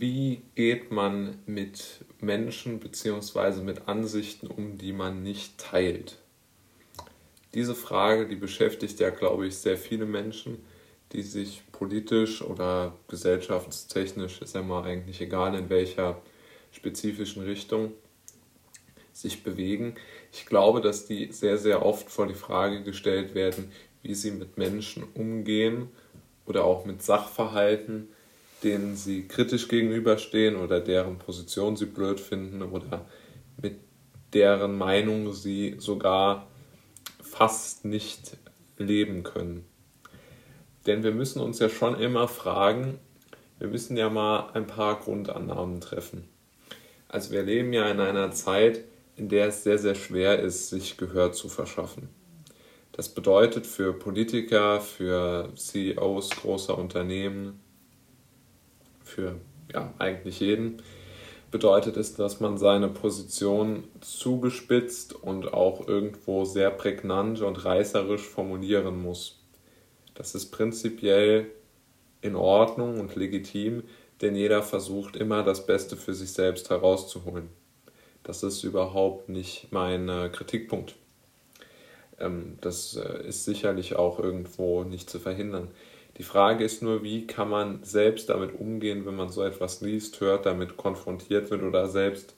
wie geht man mit Menschen bzw. mit Ansichten um, die man nicht teilt? Diese Frage, die beschäftigt ja, glaube ich, sehr viele Menschen, die sich politisch oder gesellschaftstechnisch, ist ja mal eigentlich egal in welcher spezifischen Richtung, sich bewegen. Ich glaube, dass die sehr, sehr oft vor die Frage gestellt werden, wie sie mit Menschen umgehen oder auch mit Sachverhalten, denen sie kritisch gegenüberstehen oder deren Position sie blöd finden oder mit deren Meinung sie sogar fast nicht leben können. Denn wir müssen uns ja schon immer fragen, wir müssen ja mal ein paar Grundannahmen treffen. Also wir leben ja in einer Zeit, in der es sehr, sehr schwer ist, sich Gehör zu verschaffen. Das bedeutet für Politiker, für CEOs großer Unternehmen, für ja, eigentlich jeden, bedeutet es, dass man seine Position zugespitzt und auch irgendwo sehr prägnant und reißerisch formulieren muss. Das ist prinzipiell in Ordnung und legitim, denn jeder versucht immer das Beste für sich selbst herauszuholen. Das ist überhaupt nicht mein äh, Kritikpunkt. Ähm, das äh, ist sicherlich auch irgendwo nicht zu verhindern. Die Frage ist nur, wie kann man selbst damit umgehen, wenn man so etwas liest, hört, damit konfrontiert wird oder selbst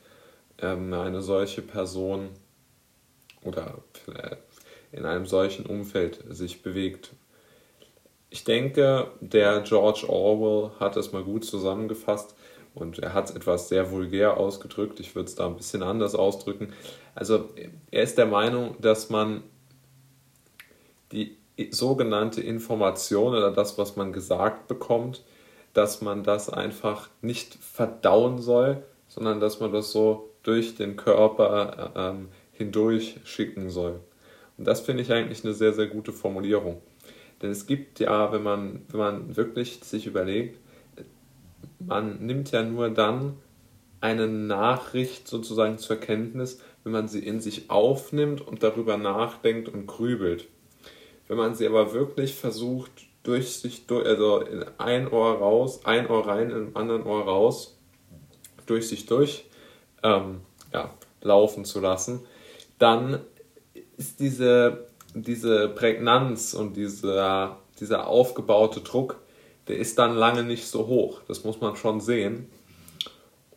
ähm, eine solche Person oder äh, in einem solchen Umfeld sich bewegt. Ich denke, der George Orwell hat es mal gut zusammengefasst und er hat es etwas sehr vulgär ausgedrückt. Ich würde es da ein bisschen anders ausdrücken. Also er ist der Meinung, dass man die sogenannte Information oder das, was man gesagt bekommt, dass man das einfach nicht verdauen soll, sondern dass man das so durch den Körper ähm, hindurch schicken soll. Und das finde ich eigentlich eine sehr, sehr gute Formulierung. Denn es gibt ja, wenn man, wenn man wirklich sich überlegt, man nimmt ja nur dann eine Nachricht sozusagen zur Kenntnis, wenn man sie in sich aufnimmt und darüber nachdenkt und grübelt. Wenn man sie aber wirklich versucht, durch sich, also in ein Ohr raus, ein Ohr rein, in anderen Ohr raus, durch sich durch ähm, ja, laufen zu lassen, dann ist diese, diese Prägnanz und dieser, dieser aufgebaute Druck, der ist dann lange nicht so hoch. Das muss man schon sehen.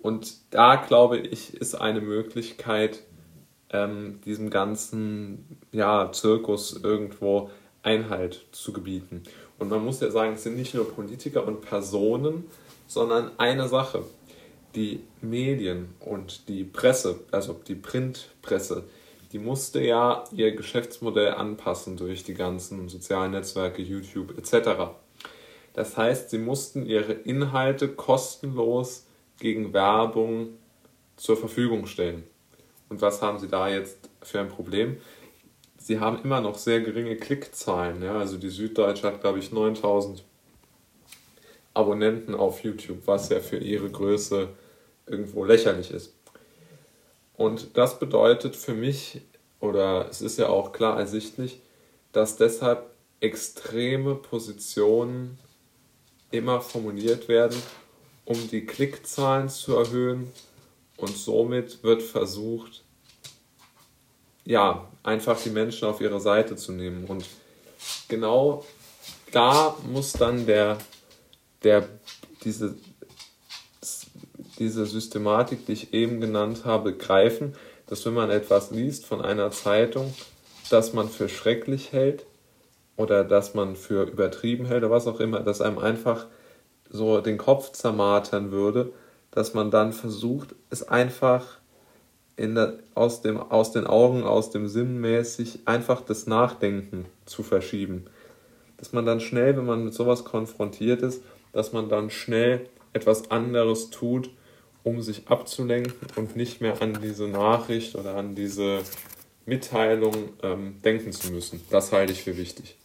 Und da glaube ich, ist eine Möglichkeit, ähm, diesem ganzen ja, Zirkus irgendwo Einhalt zu gebieten. Und man muss ja sagen, es sind nicht nur Politiker und Personen, sondern eine Sache. Die Medien und die Presse, also die Printpresse, die musste ja ihr Geschäftsmodell anpassen durch die ganzen sozialen Netzwerke, YouTube etc. Das heißt, sie mussten ihre Inhalte kostenlos gegen Werbung zur Verfügung stellen. Und was haben sie da jetzt für ein Problem? Sie haben immer noch sehr geringe Klickzahlen. Ja? Also die Süddeutsche hat, glaube ich, 9000 Abonnenten auf YouTube, was ja für ihre Größe irgendwo lächerlich ist. Und das bedeutet für mich, oder es ist ja auch klar ersichtlich, dass deshalb extreme Positionen immer formuliert werden, um die Klickzahlen zu erhöhen und somit wird versucht, ja, einfach die Menschen auf ihre Seite zu nehmen. Und genau da muss dann der, der, diese, diese Systematik, die ich eben genannt habe, greifen, dass wenn man etwas liest von einer Zeitung, das man für schrecklich hält oder dass man für übertrieben hält oder was auch immer, dass einem einfach so den Kopf zermartern würde, dass man dann versucht, es einfach in der, aus, dem, aus den Augen, aus dem Sinn mäßig einfach das Nachdenken zu verschieben. Dass man dann schnell, wenn man mit sowas konfrontiert ist, dass man dann schnell etwas anderes tut, um sich abzulenken und nicht mehr an diese Nachricht oder an diese Mitteilung ähm, denken zu müssen. Das halte ich für wichtig.